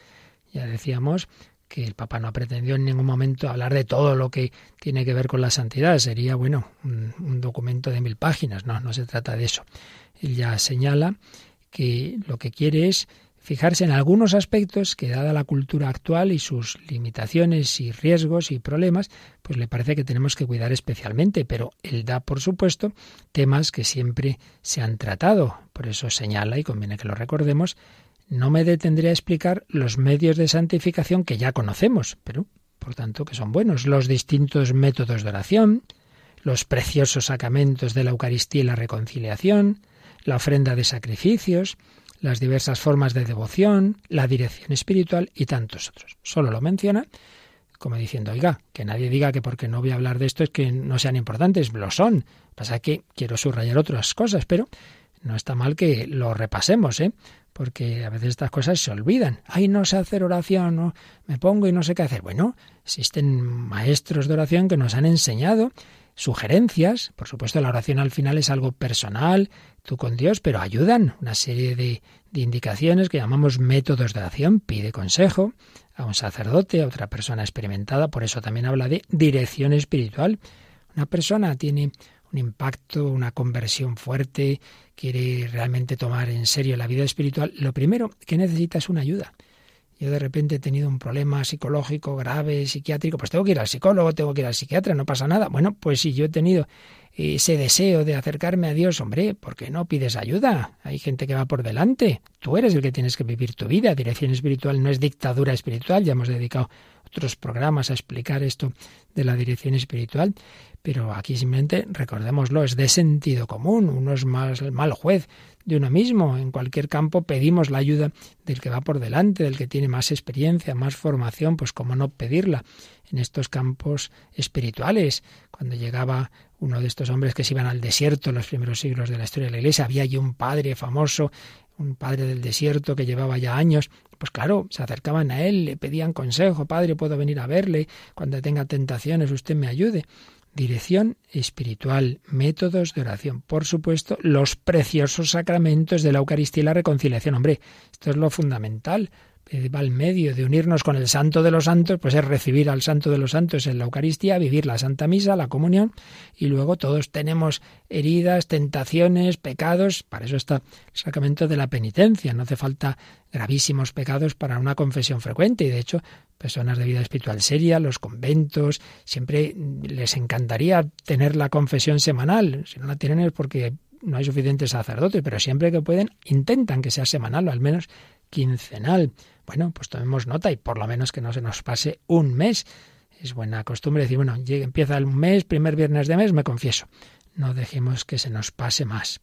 Ya decíamos que el Papa no pretendió en ningún momento hablar de todo lo que tiene que ver con la santidad. Sería, bueno, un, documento de mil páginas. No, no se trata de eso. Él ya señala que lo que quiere es fijarse en algunos aspectos que, dada la cultura actual y sus limitaciones y riesgos y problemas, pues le parece que tenemos que cuidar especialmente. Pero él da, por supuesto, temas que siempre se han tratado. Por eso señala, y conviene que lo recordemos, no me detendré a explicar los medios de santificación que ya conocemos, pero por tanto que son buenos, los distintos métodos de oración, los preciosos sacramentos de la Eucaristía y la reconciliación, la ofrenda de sacrificios, las diversas formas de devoción, la dirección espiritual y tantos otros. Solo lo menciona como diciendo, oiga, que nadie diga que porque no voy a hablar de esto es que no sean importantes, lo son. Pasa que quiero subrayar otras cosas, pero no está mal que lo repasemos, ¿eh? Porque a veces estas cosas se olvidan. Ay, no sé hacer oración, no, me pongo y no sé qué hacer. Bueno, existen maestros de oración que nos han enseñado sugerencias. Por supuesto, la oración al final es algo personal, tú con Dios, pero ayudan una serie de, de indicaciones que llamamos métodos de oración. Pide consejo a un sacerdote, a otra persona experimentada. Por eso también habla de dirección espiritual. Una persona tiene un impacto, una conversión fuerte, quiere realmente tomar en serio la vida espiritual, lo primero que necesita es una ayuda. Yo de repente he tenido un problema psicológico grave, psiquiátrico, pues tengo que ir al psicólogo, tengo que ir al psiquiatra, no pasa nada. Bueno, pues si yo he tenido ese deseo de acercarme a Dios, hombre, ¿por qué no pides ayuda? Hay gente que va por delante. Tú eres el que tienes que vivir tu vida. Dirección espiritual no es dictadura espiritual. Ya hemos dedicado otros programas a explicar esto de la dirección espiritual. Pero aquí simplemente recordémoslo, es de sentido común, uno es más el mal juez de uno mismo. En cualquier campo pedimos la ayuda del que va por delante, del que tiene más experiencia, más formación, pues cómo no pedirla en estos campos espirituales. Cuando llegaba uno de estos hombres que se iban al desierto en los primeros siglos de la historia de la Iglesia, había allí un padre famoso, un padre del desierto que llevaba ya años, pues claro, se acercaban a él, le pedían consejo, padre, puedo venir a verle, cuando tenga tentaciones usted me ayude dirección espiritual, métodos de oración, por supuesto, los preciosos sacramentos de la Eucaristía y la reconciliación. Hombre, esto es lo fundamental va al medio de unirnos con el Santo de los Santos, pues es recibir al Santo de los Santos en la Eucaristía, vivir la Santa Misa, la comunión, y luego todos tenemos heridas, tentaciones, pecados, para eso está el sacramento de la penitencia, no hace falta gravísimos pecados para una confesión frecuente, y de hecho, personas de vida espiritual seria, los conventos, siempre les encantaría tener la confesión semanal, si no la tienen es porque no hay suficientes sacerdotes, pero siempre que pueden intentan que sea semanal o al menos quincenal. Bueno, pues tomemos nota y por lo menos que no se nos pase un mes. Es buena costumbre decir, bueno, empieza el mes, primer viernes de mes, me confieso. No dejemos que se nos pase más.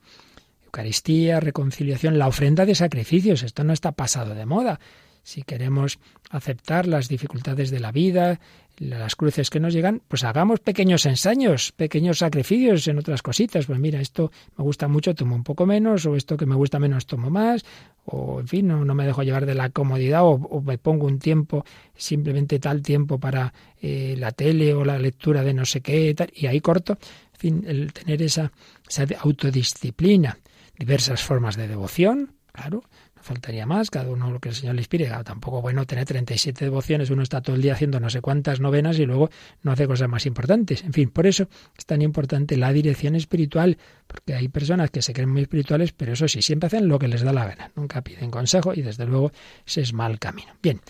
Eucaristía, reconciliación, la ofrenda de sacrificios. Esto no está pasado de moda. Si queremos aceptar las dificultades de la vida, las cruces que nos llegan, pues hagamos pequeños ensayos, pequeños sacrificios en otras cositas. Pues mira, esto me gusta mucho, tomo un poco menos, o esto que me gusta menos, tomo más, o en fin, no, me dejo llevar de la comodidad, o, me pongo un tiempo, simplemente tal tiempo para eh, la tele o la lectura de no sé qué, y ahí corto. En fin, el tener esa, esa autodisciplina, diversas formas de devoción, claro, faltaría más, cada uno lo que el Señor le inspire. tampoco bueno tener 37 devociones, uno está todo el día haciendo no sé cuántas novenas y luego no hace cosas más importantes. En fin, por eso es tan importante la dirección espiritual, porque hay personas que se creen muy espirituales, pero eso sí, siempre hacen lo que les da la gana, nunca piden consejo y desde luego ese es mal camino. Bien,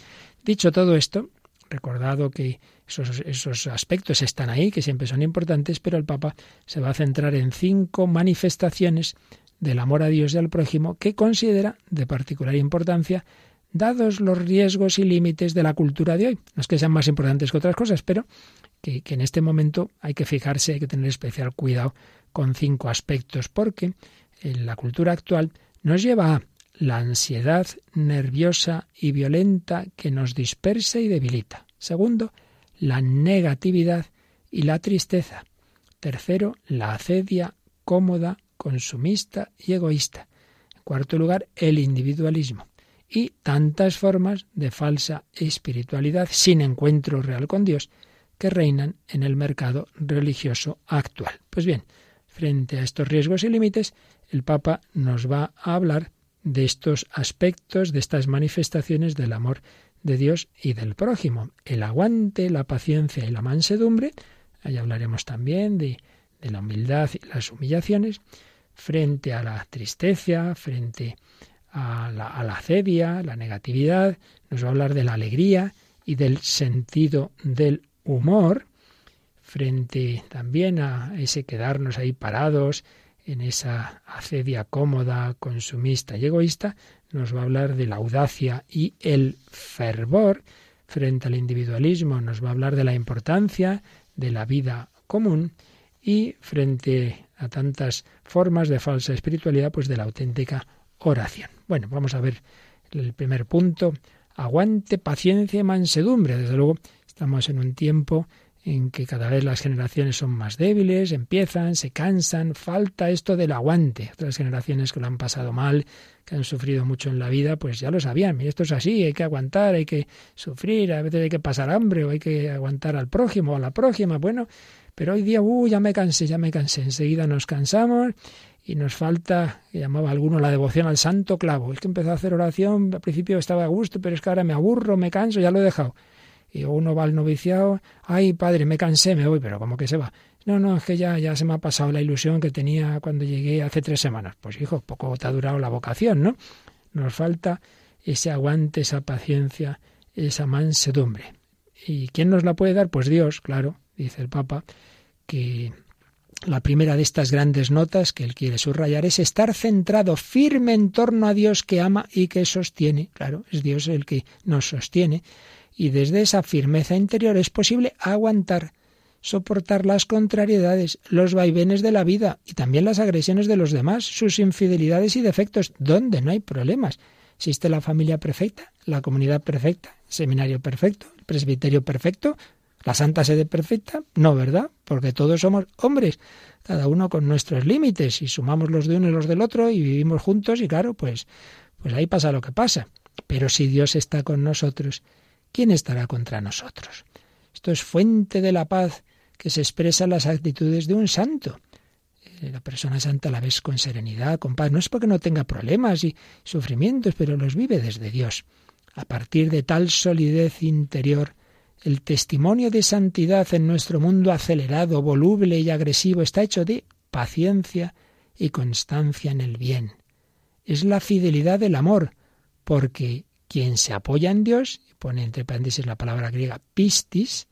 dicho todo esto, recordado que esos, esos, aspectos están ahí, que siempre son importantes, pero el Papa se va a centrar en cinco manifestaciones del amor a Dios y al prójimo que considera de particular importancia dados los riesgos y límites de la cultura de hoy. No es que sean más importantes que otras cosas, pero que, en este momento hay que fijarse, hay que tener especial cuidado con cinco aspectos, porque en la cultura actual nos lleva a la ansiedad nerviosa y violenta que nos dispersa y debilita. Segundo, la negatividad y la tristeza. Tercero, la acedia cómoda consumista y egoísta. En cuarto lugar, el individualismo y tantas formas de falsa espiritualidad sin encuentro real con Dios que reinan en el mercado religioso actual. Pues bien, frente a estos riesgos y límites, el Papa nos va a hablar de estos aspectos, de estas manifestaciones del amor de Dios y del prójimo. El aguante, la paciencia y la mansedumbre, ahí hablaremos también de, de la humildad y las humillaciones, frente a la tristeza, frente a la, a la acedia, la negatividad, nos va a hablar de la alegría y del sentido del humor, frente también a ese quedarnos ahí parados en esa acedia cómoda, consumista y egoísta, nos va a hablar de la audacia y el fervor, frente al individualismo nos va a hablar de la importancia de la vida común y frente a tantas formas de falsa espiritualidad, pues de la auténtica oración. Bueno, vamos a ver el primer punto. Aguante, paciencia y mansedumbre. Desde luego, estamos en un tiempo en que cada vez las generaciones son más débiles, empiezan, se cansan, falta esto del aguante. Otras generaciones que lo han pasado mal, que han sufrido mucho en la vida, pues ya lo sabían. Y esto es así, hay que aguantar, hay que sufrir, a veces hay que pasar hambre o hay que aguantar al prójimo o a la próxima. Bueno, pero hoy día, uh, ya me cansé, ya me cansé. Enseguida nos cansamos y nos falta, llamaba alguno, la devoción al santo clavo. Es que empezó a hacer oración, al principio estaba a gusto, pero es que ahora me aburro, me canso, ya lo he dejado y uno va al noviciado, ay padre, me cansé, me voy, pero ¿cómo que se va? No, no, es que ya, ya se me ha pasado la ilusión que tenía cuando llegué hace tres semanas. Pues hijo, poco te ha durado la vocación, ¿no? Nos falta ese aguante, esa paciencia, esa mansedumbre. ¿Y quién nos la puede dar? Pues Dios, claro, dice el Papa, que la primera de estas grandes notas que él quiere subrayar es estar centrado firme en torno a Dios que ama y que sostiene. Claro, es Dios el que nos sostiene y desde esa firmeza interior es posible aguantar, soportar las contrariedades, los vaivenes de la vida y también las agresiones de los demás, sus infidelidades y defectos, donde no hay problemas. Existe la familia perfecta, la comunidad perfecta, el seminario perfecto, el presbiterio perfecto, la santa sede perfecta, no, ¿verdad? Porque todos somos hombres, cada uno con nuestros límites, y sumamos los de uno y los del otro y vivimos juntos y claro, pues pues ahí pasa lo que pasa. Pero si Dios está con nosotros, ¿quién estará contra nosotros? Esto es fuente de la paz que se expresa en las actitudes de un santo. Eh, la persona santa la ves con serenidad, con paz. No es porque no tenga problemas y sufrimientos, pero los vive desde Dios. A partir de tal solidez interior, el testimonio de santidad en nuestro mundo acelerado, voluble y agresivo está hecho de paciencia y constancia en el bien. Es la fidelidad del amor, porque quien se apoya en Dios pone entre paréntesis la palabra griega pistis,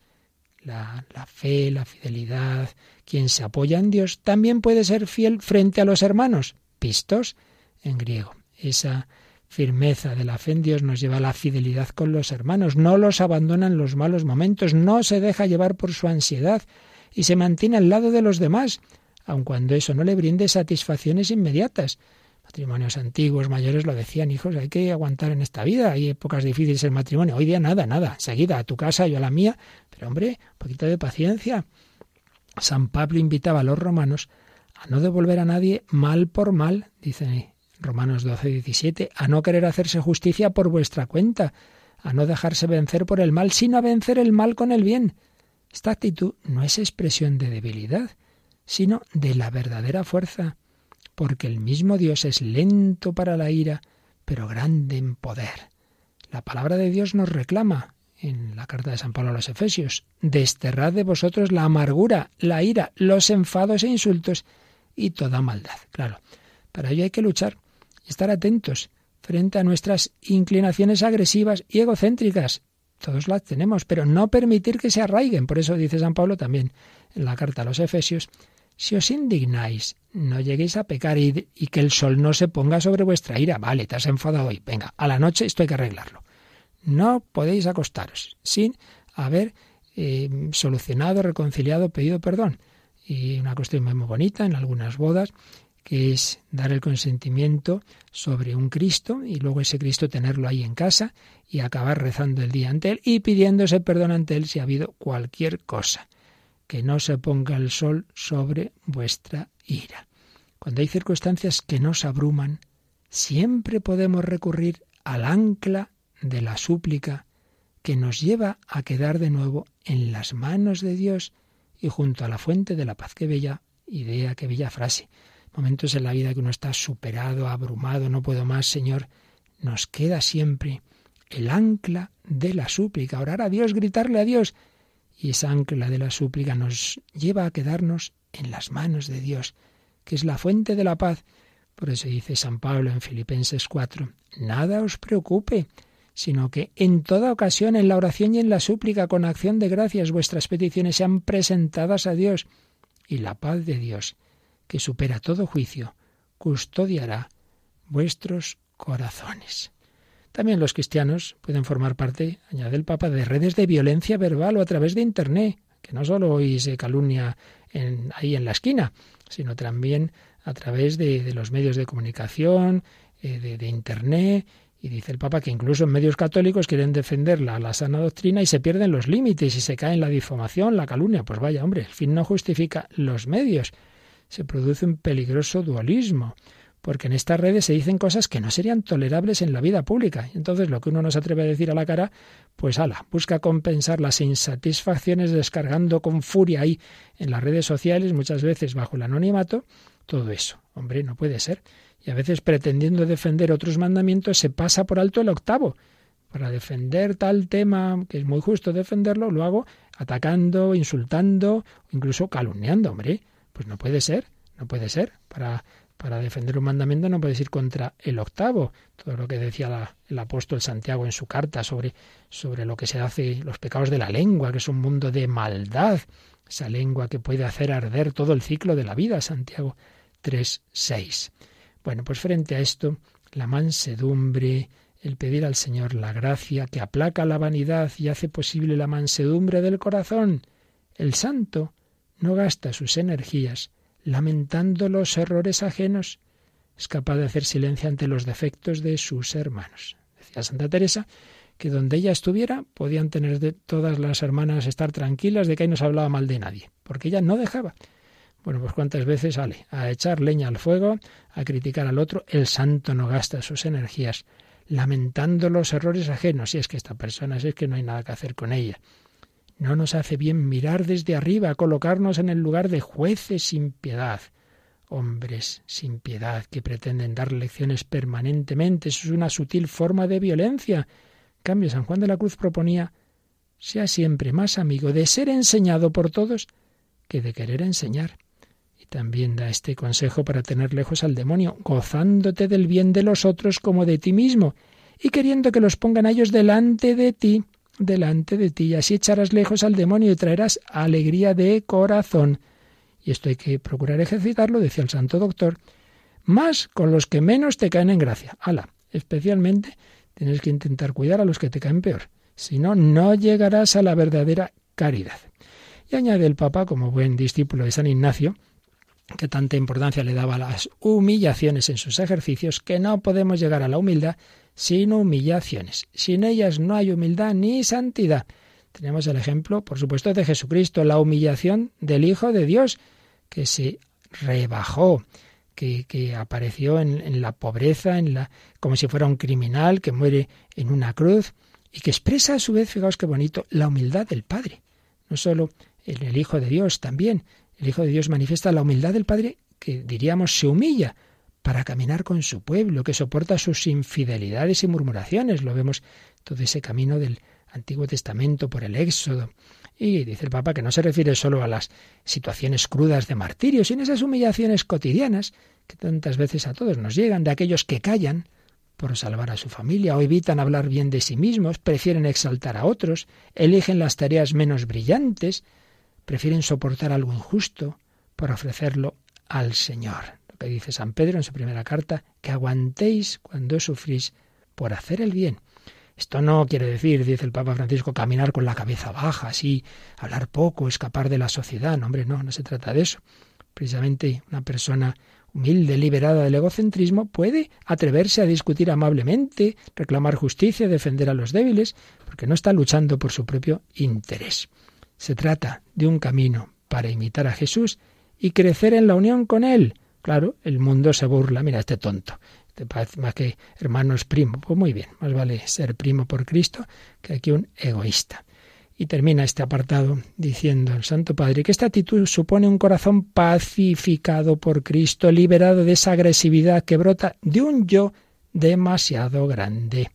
la, la, fe, la fidelidad, quien se apoya en Dios, también puede ser fiel frente a los hermanos, pistos en griego. Esa firmeza de la fe en Dios nos lleva a la fidelidad con los hermanos, no los abandona en los malos momentos, no se deja llevar por su ansiedad y se mantiene al lado de los demás, aun cuando eso no le brinde satisfacciones inmediatas. Matrimonios antiguos, mayores, lo decían, hijos, hay que aguantar en esta vida, hay épocas difíciles en matrimonio, hoy día nada, nada, seguida a tu casa, yo a la mía, pero hombre, un poquito de paciencia. San Pablo invitaba a los romanos a no devolver a nadie mal por mal, dice Romanos 12, 17, a no querer hacerse justicia por vuestra cuenta, a no dejarse vencer por el mal, sino a vencer el mal con el bien. Esta actitud no es expresión de debilidad, sino de la verdadera fuerza porque el mismo Dios es lento para la ira, pero grande en poder. La palabra de Dios nos reclama en la carta de San Pablo a los Efesios, desterrad de vosotros la amargura, la ira, los enfados e insultos y toda maldad. Claro, para ello hay que luchar estar atentos frente a nuestras inclinaciones agresivas y egocéntricas. Todos las tenemos, pero no permitir que se arraiguen. Por eso dice San Pablo también en la carta a los Efesios, si os indignáis, no lleguéis a pecar y, que el sol no se ponga sobre vuestra ira. Vale, te has enfadado hoy. Venga, a la noche esto hay que arreglarlo. No podéis acostaros sin haber eh, solucionado, reconciliado, pedido perdón. Y una cuestión muy bonita en algunas bodas, que es dar el consentimiento sobre un Cristo y luego ese Cristo tenerlo ahí en casa y acabar rezando el día ante Él y pidiéndose perdón ante Él si ha habido cualquier cosa que no se ponga el sol sobre vuestra ira. Cuando hay circunstancias que nos abruman, siempre podemos recurrir al ancla de la súplica que nos lleva a quedar de nuevo en las manos de Dios y junto a la fuente de la paz. Qué bella idea, qué bella frase. Momentos en la vida que uno está superado, abrumado, no puedo más, Señor, nos queda siempre el ancla de la súplica, orar a Dios, gritarle a Dios, y esa ancla de la súplica nos lleva a quedarnos en las manos de Dios, que es la fuente de la paz. Por eso dice San Pablo en Filipenses 4, nada os preocupe, sino que en toda ocasión, en la oración y en la súplica, con acción de gracias, vuestras peticiones sean presentadas a Dios, y la paz de Dios, que supera todo juicio, custodiará vuestros corazones. También los cristianos pueden formar parte, añade el Papa, de redes de violencia verbal o a través de Internet, que no solo hoy se calumnia ahí en la esquina, sino también a través de, los medios de comunicación, eh, de, Internet, Y dice el Papa que incluso en medios católicos quieren defender la, la sana doctrina y se pierden los límites y se cae en la difamación, la calumnia. Pues vaya, hombre, el fin no justifica los medios. Se produce un peligroso dualismo porque en estas redes se dicen cosas que no serían tolerables en la vida pública. Entonces, lo que uno no se atreve a decir a la cara, pues ala, busca compensar las insatisfacciones descargando con furia ahí en las redes sociales, muchas veces bajo el anonimato, todo eso. Hombre, no puede ser. Y a veces pretendiendo defender otros mandamientos se pasa por alto el octavo. Para defender tal tema, que es muy justo defenderlo, lo hago atacando, insultando, incluso calumniando, hombre. Pues no puede ser, no puede ser. Para para defender un mandamiento no puedes ir contra el octavo. Todo lo que decía el apóstol Santiago en su carta sobre, sobre lo que se hace, los pecados de la lengua, que es un mundo de maldad. Esa lengua que puede hacer arder todo el ciclo de la vida, Santiago 3.6. Bueno, pues frente a esto, la mansedumbre, el pedir al Señor la gracia que aplaca la vanidad y hace posible la mansedumbre del corazón. El santo no gasta sus energías lamentando los errores ajenos, es capaz de hacer silencio ante los defectos de sus hermanos. Decía Santa Teresa que donde ella estuviera podían tener de todas las hermanas estar tranquilas de que ahí no se hablaba mal de nadie, porque ella no dejaba. Bueno, pues cuántas veces sale a echar leña al fuego, a criticar al otro, el santo no gasta sus energías lamentando los errores ajenos, si es que esta persona, si es que no hay nada que hacer con ella. No nos hace bien mirar desde arriba, colocarnos en el lugar de jueces sin piedad, hombres sin piedad que pretenden dar lecciones permanentemente. Eso es una sutil forma de violencia. En cambio, San Juan de la Cruz proponía sea siempre más amigo de ser enseñado por todos que de querer enseñar. Y también da este consejo para tener lejos al demonio, gozándote del bien de los otros como de ti mismo, y queriendo que los pongan a ellos delante de ti delante de ti, y así echarás lejos al demonio y traerás alegría de corazón. Y esto hay que procurar ejercitarlo, decía el santo doctor, más con los que menos te caen en gracia. Ala, especialmente tienes que intentar cuidar a los que te caen peor. Si no, no llegarás a la verdadera caridad. Y añade el Papa, como buen discípulo de San Ignacio, que tanta importancia le daba a las humillaciones en sus ejercicios, que no podemos llegar a la humildad sin humillaciones. Sin ellas no hay humildad ni santidad. Tenemos el ejemplo, por supuesto, de Jesucristo, la humillación del Hijo de Dios, que se rebajó, que, que apareció en, en, la pobreza, en la, como si fuera un criminal que muere en una cruz, y que expresa a su vez, fijaos qué bonito, la humildad del Padre. No solo en el Hijo de Dios, también el Hijo de Dios manifiesta la humildad del Padre que diríamos se humilla para caminar con su pueblo, que soporta sus infidelidades y murmuraciones. Lo vemos todo ese camino del Antiguo Testamento por el Éxodo. Y dice el Papa que no se refiere solo a las situaciones crudas de martirio, sino a esas humillaciones cotidianas que tantas veces a todos nos llegan, de aquellos que callan por salvar a su familia o evitan hablar bien de sí mismos, prefieren exaltar a otros, eligen las tareas menos brillantes, prefieren soportar algo injusto por ofrecerlo al Señor dice San Pedro en su primera carta, que aguantéis cuando sufrís por hacer el bien. Esto no quiere decir, dice el Papa Francisco, caminar con la cabeza baja, así, hablar poco, escapar de la sociedad. No, hombre, no, no se trata de eso. Precisamente una persona humilde, liberada del egocentrismo, puede atreverse a discutir amablemente, reclamar justicia, defender a los débiles, porque no está luchando por su propio interés. Se trata de un camino para imitar a Jesús y crecer en la unión con Él, Claro, el mundo se burla, mira este tonto, te parece más que hermano es primo. Pues muy bien, más vale ser primo por Cristo que aquí un egoísta. Y termina este apartado diciendo el Santo Padre que esta actitud supone un corazón pacificado por Cristo, liberado de esa agresividad que brota de un yo demasiado grande.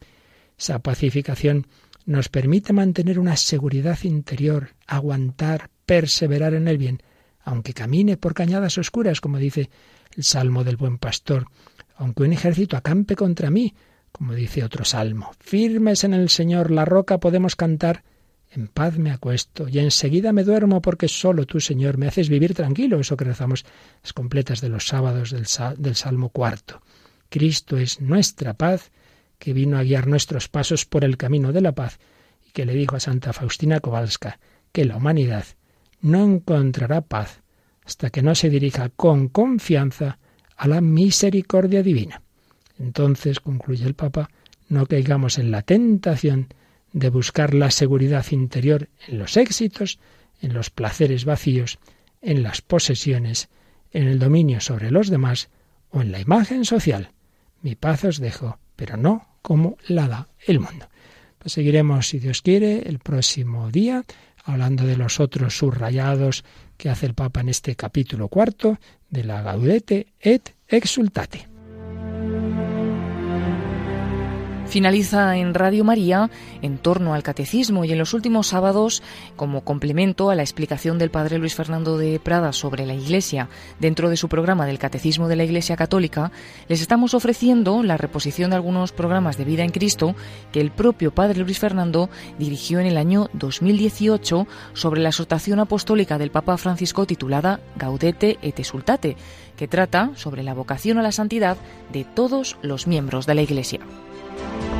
Esa pacificación nos permite mantener una seguridad interior, aguantar, perseverar en el bien, aunque camine por cañadas oscuras, como dice el salmo del buen pastor, aunque un ejército acampe contra mí, como dice otro salmo. Firmes en el Señor, la roca podemos cantar, en paz me acuesto y enseguida me duermo porque solo tú, Señor, me haces vivir tranquilo. Eso que rezamos las completas de los sábados del, del Salmo cuarto. Cristo es nuestra paz, que vino a guiar nuestros pasos por el camino de la paz y que le dijo a Santa Faustina Kowalska que la humanidad no encontrará paz hasta que no se dirija con confianza a la misericordia divina. Entonces, concluye el Papa, no caigamos en la tentación de buscar la seguridad interior en los éxitos, en los placeres vacíos, en las posesiones, en el dominio sobre los demás o en la imagen social. Mi paz os dejo, pero no como la da el mundo. Pues seguiremos, si Dios quiere, el próximo día, hablando de los otros subrayados que hace el Papa en este capítulo cuarto de la Gaudete et Exultate. Finaliza en Radio María en torno al catecismo y en los últimos sábados, como complemento a la explicación del padre Luis Fernando de Prada sobre la Iglesia dentro de su programa del Catecismo de la Iglesia Católica, les estamos ofreciendo la reposición de algunos programas de vida en Cristo que el propio padre Luis Fernando dirigió en el año 2018 sobre la exhortación apostólica del Papa Francisco titulada Gaudete et Exultate, que trata sobre la vocación a la santidad de todos los miembros de la Iglesia. Thank you.